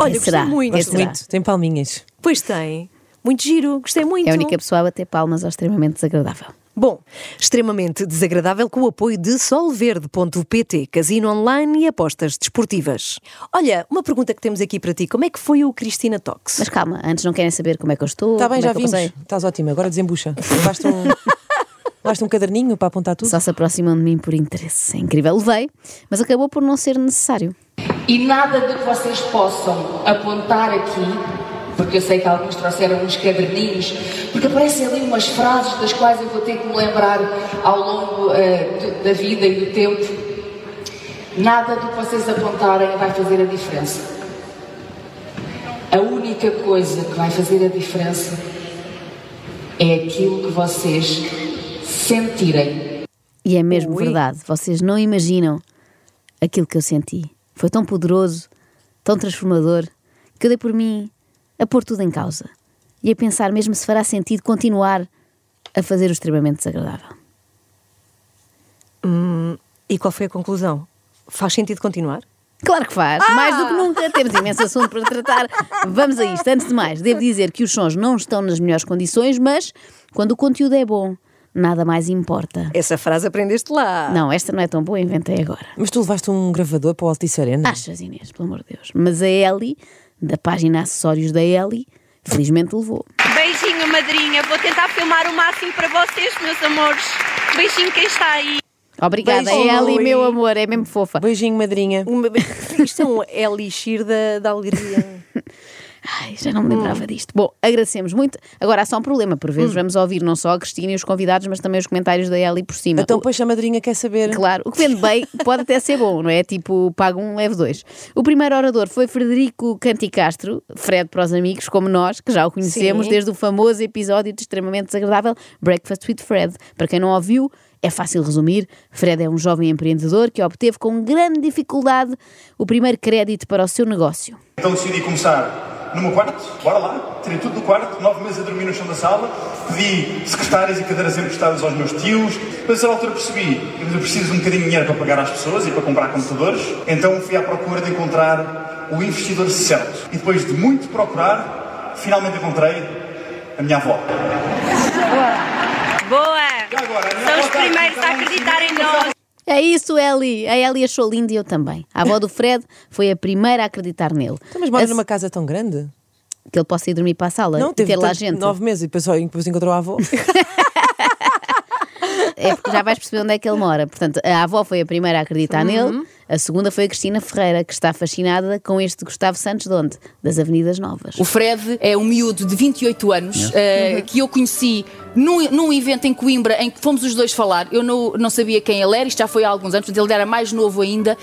Olha, Quem será? gostei muito. Gosto será? muito, tem palminhas. Pois tem. Muito giro, gostei muito. É a única pessoa a bater palmas ao extremamente desagradável. Bom, extremamente desagradável com o apoio de solverde.pt, casino online e apostas desportivas. Olha, uma pergunta que temos aqui para ti: como é que foi o Cristina Talks? Mas calma, antes não querem saber como é que eu estou. Está Tá bem, como já é vimos. Estás ótima, agora desembucha. Basta um, basta um caderninho para apontar tudo. Só se aproximam de mim por interesse. É incrível, levei, mas acabou por não ser necessário. E nada do que vocês possam apontar aqui, porque eu sei que alguns trouxeram uns caderninhos, porque aparecem ali umas frases das quais eu vou ter que me lembrar ao longo do- da vida e do tempo. Nada do que vocês apontarem vai fazer a diferença. A única coisa que vai fazer a diferença é aquilo que vocês sentirem. E é mesmo Ui. verdade, vocês não imaginam aquilo que eu senti. Foi tão poderoso, tão transformador, que eu dei por mim a pôr tudo em causa e a pensar mesmo se fará sentido continuar a fazer o extremamente desagradável. E qual foi a conclusão? Faz sentido continuar? Claro que faz, Ah! mais do que nunca. Temos imenso assunto para tratar. Vamos a isto. Antes de mais, devo dizer que os sons não estão nas melhores condições, mas quando o conteúdo é bom, nada mais importa. Essa frase aprendeste lá. Não, esta não é tão boa, inventei agora. Mas tu levaste um gravador para o Altice Arena? Achas, Inês, pelo amor de Deus. Mas a Ellie, da página Acessórios da Ellie, felizmente levou. Beijinho, madrinha. Vou tentar filmar o máximo para vocês, meus amores. Beijinho quem está aí. Obrigada, Beijo. Ellie, Oi. meu amor, é mesmo fofa. Beijinho, madrinha. Uma... Isto é um elixir da, da alegria. Ai, já não me lembrava disto. Bom, agradecemos muito. Agora há só um problema, por vezes vamos ouvir não só a Cristina e os convidados, mas também os comentários da Ellie por cima. Então, O- pois a madrinha quer saber. Claro, o que vende bem pode até ser bom, não é? Tipo, paga um, leve dois. O primeiro orador foi Frederico Canticastro, Fred para os amigos, como nós, que já o conhecemos Sim. desde o famoso episódio de extremamente desagradável Breakfast with Fred. Para quem não ouviu, é fácil resumir. Fred é um jovem empreendedor que obteve com grande dificuldade o primeiro crédito para o seu negócio. Então decidi começar no meu quarto, bora lá, tirei tudo do quarto, nove meses a dormir no chão da sala, pedi secretárias e cadeiras emprestadas aos meus tios, depois a altura percebi que eu preciso de um bocadinho de dinheiro para pagar às pessoas e para comprar computadores, então fui à procura de encontrar o investidor certo. E depois de muito procurar, finalmente encontrei a minha avó. Boa! Já agora, a minha São avó os está- primeiros a está- acreditar em nós. É isso, Ellie. A Ellie achou lindo e eu também. A avó do Fred foi a primeira a acreditar nele. Então, mas moras A- numa casa tão grande? Que ele possa ir dormir para a sala Não, e teve ter lá gente. nove meses e depois, só, depois encontrou a avó. É porque já vais perceber onde é que ele mora. Portanto, a avó foi a primeira a acreditar Uhum. nele, a segunda foi a Cristina Ferreira, que está fascinada com este Gustavo Santos de onde? Das Avenidas Novas. O Fred é um miúdo de 28 anos eh, que eu conheci num, num evento em Coimbra em que fomos os dois falar. Eu não, não sabia quem ele era, isto já foi há alguns anos, portanto ele era mais novo ainda,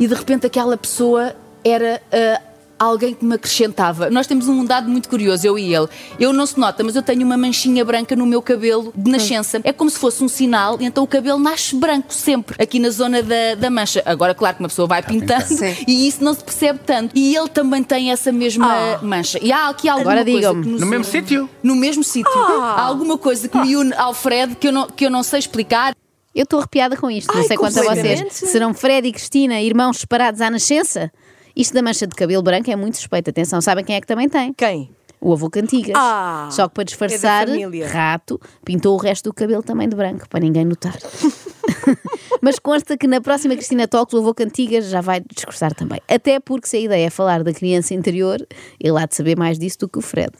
e de repente aquela pessoa era. eh, Alguém que me acrescentava. Nós temos um dado muito curioso, eu e ele. Eu não se nota, mas eu tenho uma manchinha branca no meu cabelo de nascença. É como se fosse um sinal, e então o cabelo nasce branco sempre, aqui na zona da, da mancha. Agora, claro que uma pessoa vai pintando e isso não se percebe tanto. E ele também tem essa mesma mancha. E há aqui alguma Agora coisa digam-me. que nos No mesmo sítio? No mesmo sítio. Há alguma coisa que me une ao Fred que eu não, que eu não sei explicar. Eu estou arrepiada com isto. não Ai, sei quanto a vocês. Serão Fred e Cristina irmãos separados à nascença? Isto da mancha de cabelo branco é muito suspeito. Atenção, sabem quem é que também tem? Quem? O avô Cantigas. Ah, Só que para disfarçar, é da família. rato, pintou o resto do cabelo também de branco, para ninguém notar. Mas consta que na próxima Cristina Talks o avô Cantigas já vai discursar também. Até porque se a ideia é falar da criança interior, ele há de saber mais disso do que o Fred.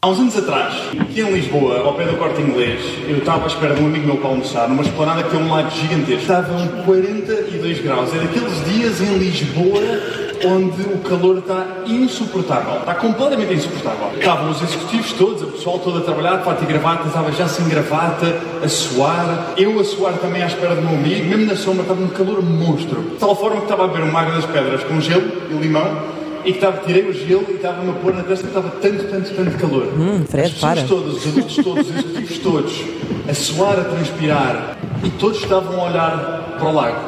Há uns anos atrás, aqui em Lisboa, ao pé do corte inglês, eu estava à espera de um amigo meu para almoçar, numa esplanada que tem um lago gigantesco. Estavam 42 graus. É daqueles dias em Lisboa onde o calor está insuportável. Está completamente insuportável. Estavam os executivos todos, o pessoal todo a trabalhar, fato e gravata, estava já sem gravata, a suar. Eu a suar também à espera do meu amigo, mesmo na sombra estava um calor monstro. De tal forma que estava a beber uma água das pedras com gelo e limão e que estava, tirei o gelo e estava-me a pôr na testa porque estava tanto, tanto, tanto calor. Hum, Fred, As para. todas, os adultos todos, os executivos todos, a suar, a transpirar e todos estavam a olhar para o lago.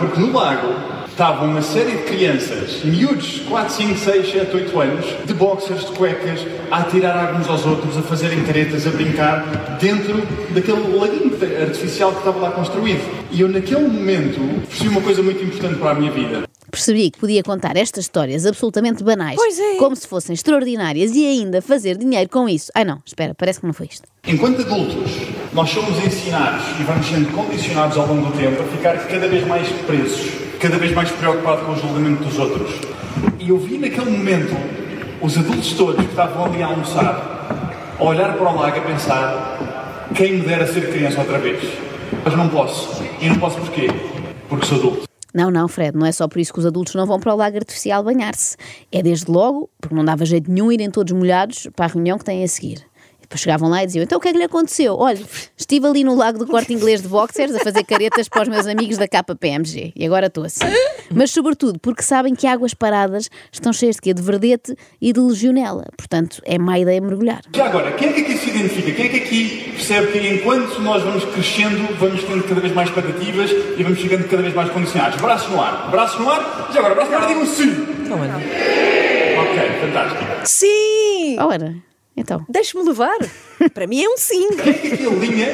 Porque no lago estavam uma série de crianças, miúdos, 4, 5, 6, 7, 8 anos, de boxers, de cuecas, a atirar água uns aos outros, a fazerem caretas, a brincar dentro daquele laguinho artificial que estava lá construído. E eu, naquele momento, percebi uma coisa muito importante para a minha vida. Percebi que podia contar estas histórias absolutamente banais, Pois é. como se fossem extraordinárias e ainda fazer dinheiro com isso. Ai não, espera, parece que não foi isto. Enquanto adultos, nós somos ensinados e vamos sendo condicionados ao longo do tempo a ficar cada vez mais presos, cada vez mais preocupados com o julgamento dos outros. E eu vi naquele momento os adultos todos que estavam ali a almoçar, a olhar para o lago a pensar quem me dera ser criança outra vez. Mas não posso. E não posso porquê? Porque sou adulto. Não, não, Fred, não é só por isso que os adultos não vão para o lago artificial banhar-se. É desde logo, porque não dava jeito nenhum irem todos molhados para a reunião que têm a seguir. E depois chegavam lá e diziam: Então o que é que lhe aconteceu? Olha, estive ali no lago do corte inglês de boxers a fazer caretas para os meus amigos da KPMG e agora estou assim. Mas sobretudo porque sabem que águas paradas estão cheias de quê? De verdete e de legionela. Portanto, é má ideia mergulhar. Já agora, quem é que aqui se identifica? Quem é que aqui percebe que enquanto nós vamos crescendo, vamos tendo cada vez mais expectativas e vamos ficando cada vez mais condicionados? Braços no ar. Braços no ar. Já agora, braços no ar, digam sim. Não, Ana. Ok, fantástico. Sim! Ora, então. Deixe-me levar. Para mim é um sim. Quem é que aqui alinha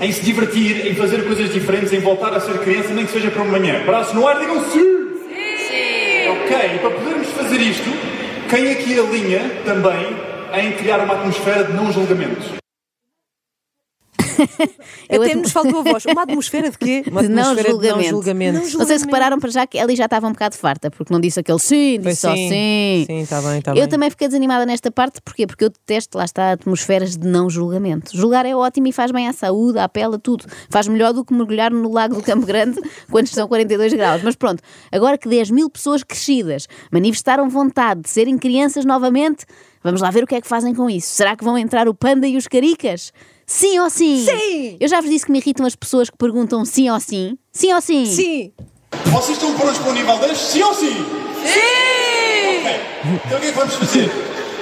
em se divertir, em fazer coisas diferentes, em voltar a ser criança, nem que seja para uma manhã? Braços no ar, digam sim. Sim. Ok, e para podermos fazer isto, quem aqui alinha também em criar uma atmosfera de não julgamento? Eu Até nos faltou a voz. Uma atmosfera de quê? Uma De não de não julgamento. julgamento. Não sei se repararam para já que ela já estava um bocado farta, porque não disse aquele sim, Pois disse só sim. sim. Está bem, está eu bem. também fiquei desanimada nesta parte, porquê? Porque eu detesto, lá está, atmosferas de não julgamento. Julgar é ótimo e faz bem à saúde, à pele, a tudo. Faz melhor do que mergulhar no lago do Campo Grande quando estão 42 graus. Mas pronto, agora que 10 mil pessoas crescidas manifestaram vontade de serem crianças novamente, vamos lá ver o que é que fazem com isso. Será que vão entrar o panda e os caricas? Sim ou sim? Sim! Eu já vos disse que me irritam as pessoas que perguntam sim ou sim. Sim ou sim? Sim! Vocês estão prontos para o nível 10? Sim ou sim? Sim! Ok. Então o que é que vamos fazer?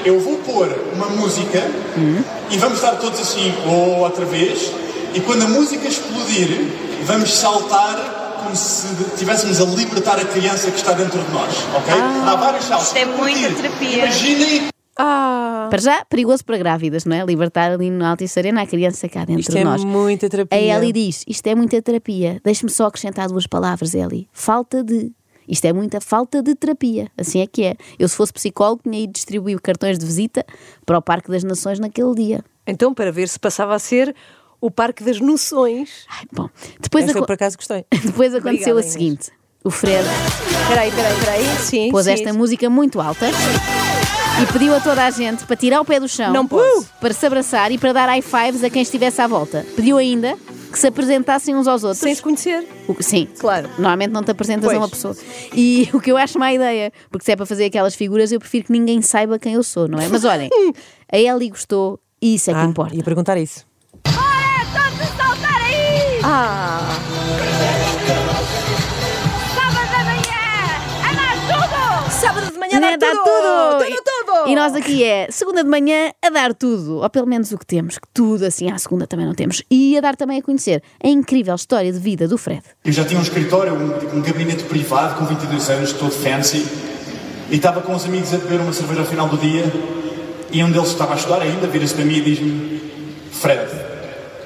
Eu vou pôr uma música e vamos estar todos assim, ou outra vez, e quando a música explodir, vamos saltar como se estivéssemos a libertar a criança que está dentro de nós, ok? Há vários saltos. Isto é muita terapia. Imaginem Ah! Para já, perigoso para grávidas, não é? Libertar ali no Altice Arena a criança cá dentro Isto de é nós. muita terapia. A Ellie diz: Isto é muita terapia. Deixe-me só acrescentar duas palavras, Ellie. Falta de. Isto é muita falta de terapia. Assim é que é. Eu, se fosse psicólogo, tinha ido distribuir cartões de visita para o Parque das Nações naquele dia. Então, para ver se passava a ser o Parque das Noções. Ai, bom. Depois, Esta por acaso gostei. depois aconteceu Obrigada, o Inês. seguinte: o Fred Peraí, peraí, peraí. Sim, pôs sim, esta sim. música muito alta e pediu a toda a gente para tirar o pé do chão, Não posso. para se abraçar e para dar high fives a quem estivesse à volta. Pediu ainda que se apresentassem uns aos outros. Sem se conhecer. O- Sim, Claro. Normalmente não te apresentas Pois. a uma pessoa. E o que eu acho má ideia, porque se é para fazer aquelas figuras, eu prefiro que ninguém saiba quem eu sou, não é? Mas olhem, a Ellie gostou e isso é que Ah, importa. ia perguntar isso. Bora, todos a saltar aí! Ah! Né, dá, dá tudo! tudo! Tudo, tudo! E nós aqui é segunda de manhã a dar tudo, ou pelo menos o que temos, que tudo assim à segunda também não temos, e a dar também a conhecer a incrível história de vida do Fred. Eu já tinha um escritório, um, um gabinete privado com 22 anos, todo fancy, e estava com os amigos a beber uma cerveja ao final do dia, e um deles estava a estudar ainda, vira-se para mim e diz-me: Fred,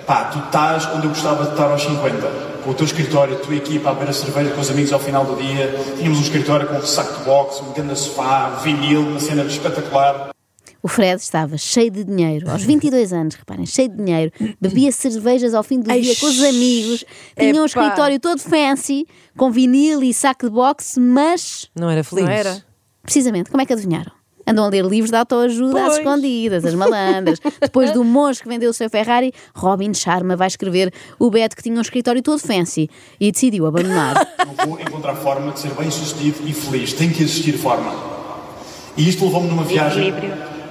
pá, tu estás onde eu gostava de estar aos 50. O teu escritório, a tua equipa a beber a cerveja com os amigos ao final do dia. Tínhamos um escritório com um saco de boxe, um grande sofá, um vinil, uma cena espetacular. O Fred estava cheio de dinheiro, aos 22 anos, reparem, cheio de dinheiro, bebia cervejas ao fim do Ai, dia com os amigos, tinha um epá. escritório todo fancy, com vinil e saco de boxe, mas Não era feliz? Não era? Precisamente, como é que adivinharam? Andam a ler livros de autoajuda às Pois. escondidas, as malandras. Depois do monge que vendeu o seu Ferrari, Robin Sharma vai escrever o Beto que tinha um escritório todo fancy e decidiu abandonar. Eu vou encontrar forma de ser bem sucedido e feliz. Tem que existir forma. E isto levou-me numa viagem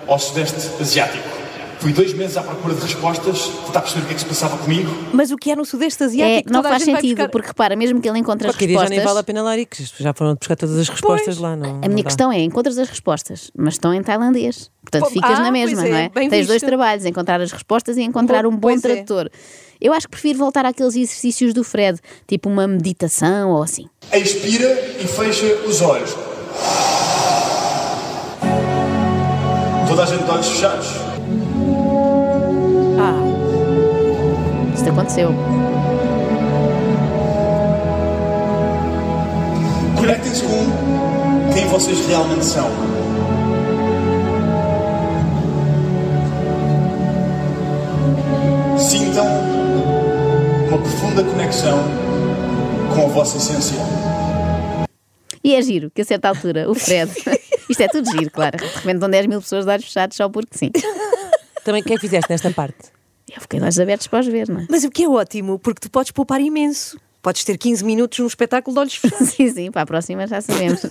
ao Sudeste Asiático. Fui dois meses à procura de respostas, tentar perceber o que é que se passava comigo. Mas o que é no Sudeste É, Asiático? não toda a faz sentido, buscar- porque repara, mesmo que ele encontre as Qualquer dia já respostas. nem vale a pena lá ir, que já foram buscar todas as respostas Pois. lá. Não, A minha questão é: encontras as respostas, mas estão em tailandês. Portanto, Pô, ficas ah, na mesma, é, não é? Tens dois visto. trabalhos: encontrar as respostas e encontrar Bom, um bom é. tradutor. Eu acho que prefiro voltar àqueles exercícios do Fred, tipo uma meditação ou assim. Expira e fecha os olhos. Toda a gente de olhos fechados. Aconteceu. Conectem-se com quem vocês realmente são. Sintam uma profunda conexão com a vossa essência. E é giro, que a certa altura, o Fred. Isto é tudo giro, claro. De repente estão 10 mil pessoas de olhos fechados só porque sim. também o que é que fizeste nesta parte? Eu fiquei de olhos abertos para os ver, não é? Mas o que é ótimo, porque tu podes poupar imenso. Podes ter 15 minutos num espetáculo de olhos fechados. Sim, sim, para a próxima já sabemos.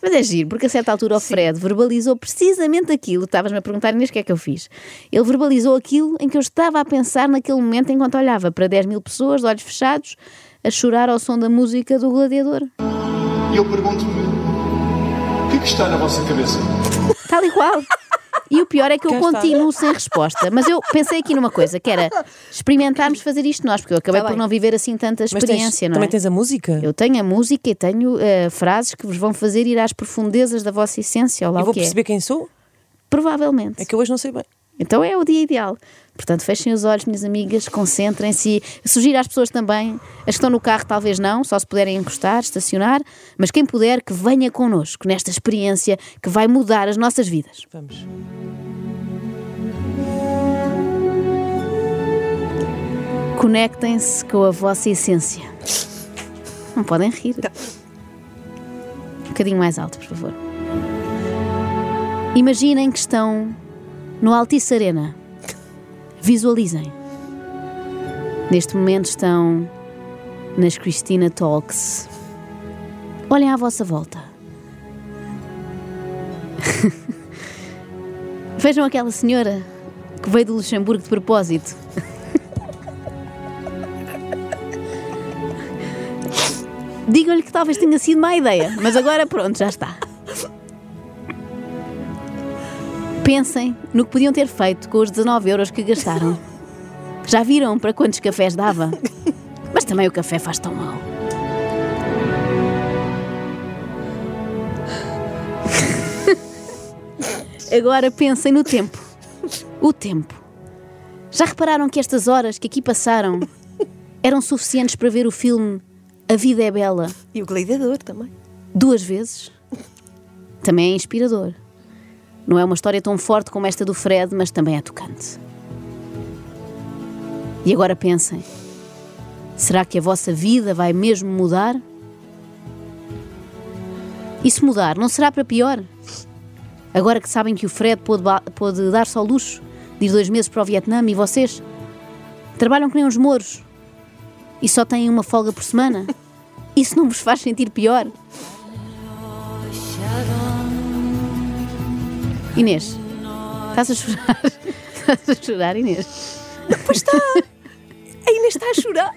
Mas é giro, porque a certa altura o Fred verbalizou precisamente aquilo. Estavas-me a perguntar, Inês, o que é que eu fiz? Ele verbalizou aquilo em que eu estava a pensar naquele momento enquanto olhava para 10 mil pessoas, de olhos fechados, a chorar ao som da música do Gladiador. E eu pergunto-me: o que é que está na vossa cabeça? Tal e qual. E o pior é que eu continuo sem resposta. Mas eu pensei aqui numa coisa, que era experimentarmos fazer isto nós, porque eu acabei Tá por bem. não viver assim tanta Mas tens- experiência, não também é? tens a música? Eu tenho a música e tenho eh, frases que vos vão fazer ir às profundezas da vossa essência, ou lá E o vou que perceber quem sou? Provavelmente. É que eu hoje não sei bem. Então é o dia ideal. Portanto, fechem os olhos, minhas amigas, concentrem-se. Sugiro às pessoas também, as que estão no carro, talvez não, só se puderem encostar, estacionar, mas quem puder, que venha connosco nesta experiência que vai mudar as nossas vidas. Vamos. Conectem-se com a vossa essência. Não podem rir. Um bocadinho mais alto, por favor. Imaginem que estão no Altice Arena. Visualizem. Neste momento estão nas Christina Talks. Olhem à vossa volta. Vejam aquela senhora que veio do Luxemburgo de propósito. Digam-lhe que talvez tenha sido má ideia, mas agora pronto, já está. Pensem no que podiam ter feito com os 19 euros que gastaram. Já viram para quantos cafés dava? Mas também o café faz tão mal. Agora pensem no tempo. O tempo. Já repararam que estas horas que aqui passaram eram suficientes para ver o filme A Vida é Bela E o gladiador também. duas vezes? Também é inspirador. Não é uma história tão forte como esta do Fred, mas também é tocante. E agora pensem: será que a vossa vida vai mesmo mudar? E se mudar, não será para pior? Agora que sabem que o Fred pôde, pôde dar-se ao luxo de ir dois meses para o Vietnã e vocês trabalham que nem uns mouros e só têm uma folga por semana? Isso não vos faz sentir pior? Inês, estás a chorar? Estás a chorar, Inês? A Inês está a chorar.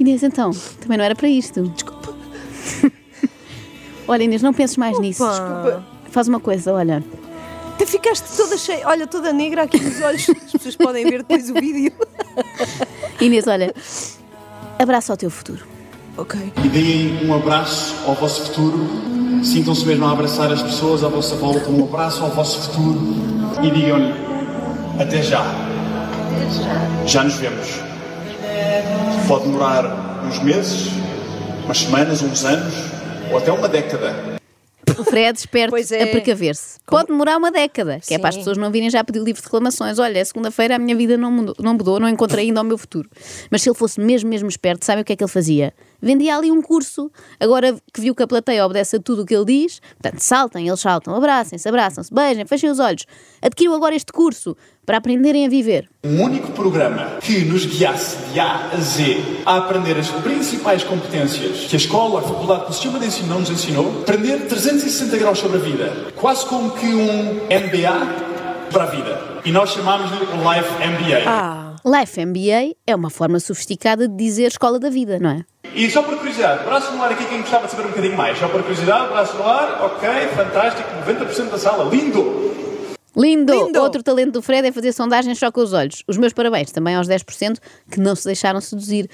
Inês, então, também não era para isto. Desculpa. olha, Inês, não penses mais nisso. Desculpa. Faz uma coisa, olha. Até ficaste toda cheia, olha, toda negra aqui nos olhos. As pessoas podem ver depois o vídeo. Inês, olha. Abraça o teu futuro. Ok. E deem um abraço ao vosso futuro. Sintam-se mesmo a abraçar as pessoas à vossa volta. Um abraço ao vosso futuro. E digam-lhe: Até já. Já nos vemos. Pode demorar uns meses, umas semanas, uns anos ou até uma década. O Fred, esperto é. a precaver-se. Pode demorar uma década, que é para as Sim. pessoas não virem já pedir livro de reclamações. Olha, é segunda-feira a minha vida não mudou, não mudou, não encontrei ainda o meu futuro. Mas se ele fosse mesmo, mesmo esperto, sabe o que é que ele fazia? Vendia ali um curso. Agora que viu que a plateia obedece a tudo o que ele diz, portanto, saltem, eles saltam, abracem-se, abraçam-se, beijem, fechem os olhos. Adquiriu agora este curso para aprenderem a viver. Um único programa que nos guiasse de A a Z a aprender as principais competências que a escola, a faculdade, o sistema de ensino não nos ensinou, aprender 360 graus sobre a vida, quase como que um MBA para a vida. E nós chamámos-lhe o Life MBA. Life MBA é uma forma sofisticada de dizer escola da vida, não é? E só por curiosidade, braço no ar aqui, quem gostava de saber um bocadinho mais? Só por curiosidade, braço no ar, ok, fantástico, 90% da sala, lindo! Lindo! Lindo! Outro talento do Fred é fazer sondagens só com os olhos. Os meus parabéns também aos 10% que não se deixaram seduzir.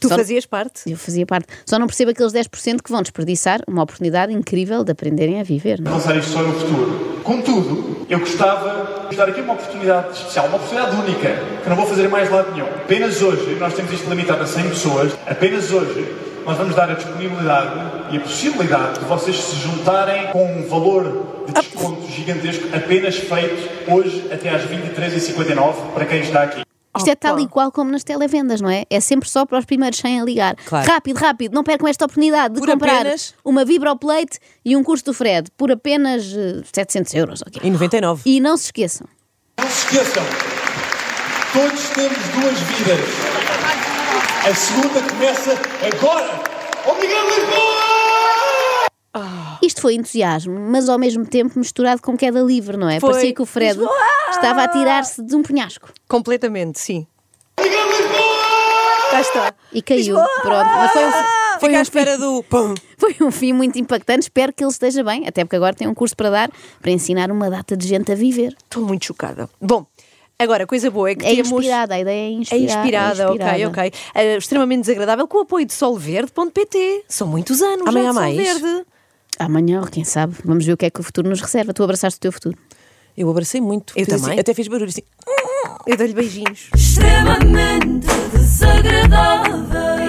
Tu Só- fazias parte. Eu fazia parte. Só não percebo aqueles 10% que vão desperdiçar uma oportunidade incrível de aprenderem a viver. não é? Lançar isto só no futuro. Contudo, eu gostava de dar aqui uma oportunidade especial, uma oportunidade única, que não vou fazer mais lado nenhum. Apenas hoje, nós temos isto limitado a 100 pessoas, apenas hoje nós vamos dar a disponibilidade e a possibilidade de vocês se juntarem com um valor de desconto gigantesco apenas feito hoje até às 23h59 para quem está aqui. Isto é tal e qual como nas televendas, não é? É sempre só para os primeiros 100 a ligar. Claro. Rápido, rápido, não percam esta oportunidade de Por comprar apenas- uma Vibroplate e um curso do Fred por apenas eh, 700 euros. ok? Em 99. E não se esqueçam, Não se esqueçam, todos temos duas vidas. A segunda começa agora. Obrigado, Lisboa! Isto foi entusiasmo, mas ao mesmo tempo misturado com queda livre, não é? Foi. Parecia que o Fred estava a tirar-se de um penhasco Completamente, sim. Cá está. e caiu. Pronto, mas foi um, foi, Fica à um fim, espera do. Pum. foi um fim muito impactante. Espero que ele esteja bem, até porque agora tem um curso para dar para ensinar uma data de gente a viver. Estou muito chocada. Bom, agora, coisa boa é que É temos... inspirada, a ideia é É inspirada. inspirada, é ok, inspirada. ok. Eh, extremamente desagradável com o apoio de solverde.pt. São muitos anos Amanhã já de há mais? Solverde. Amanhã, quem sabe, vamos ver o que é que o futuro nos reserva. Tu abraçaste o teu futuro. Eu abracei muito. Eu Fiz assim- também. até fiz barulho assim. Eu dou-lhe beijinhos. extremamente desagradável.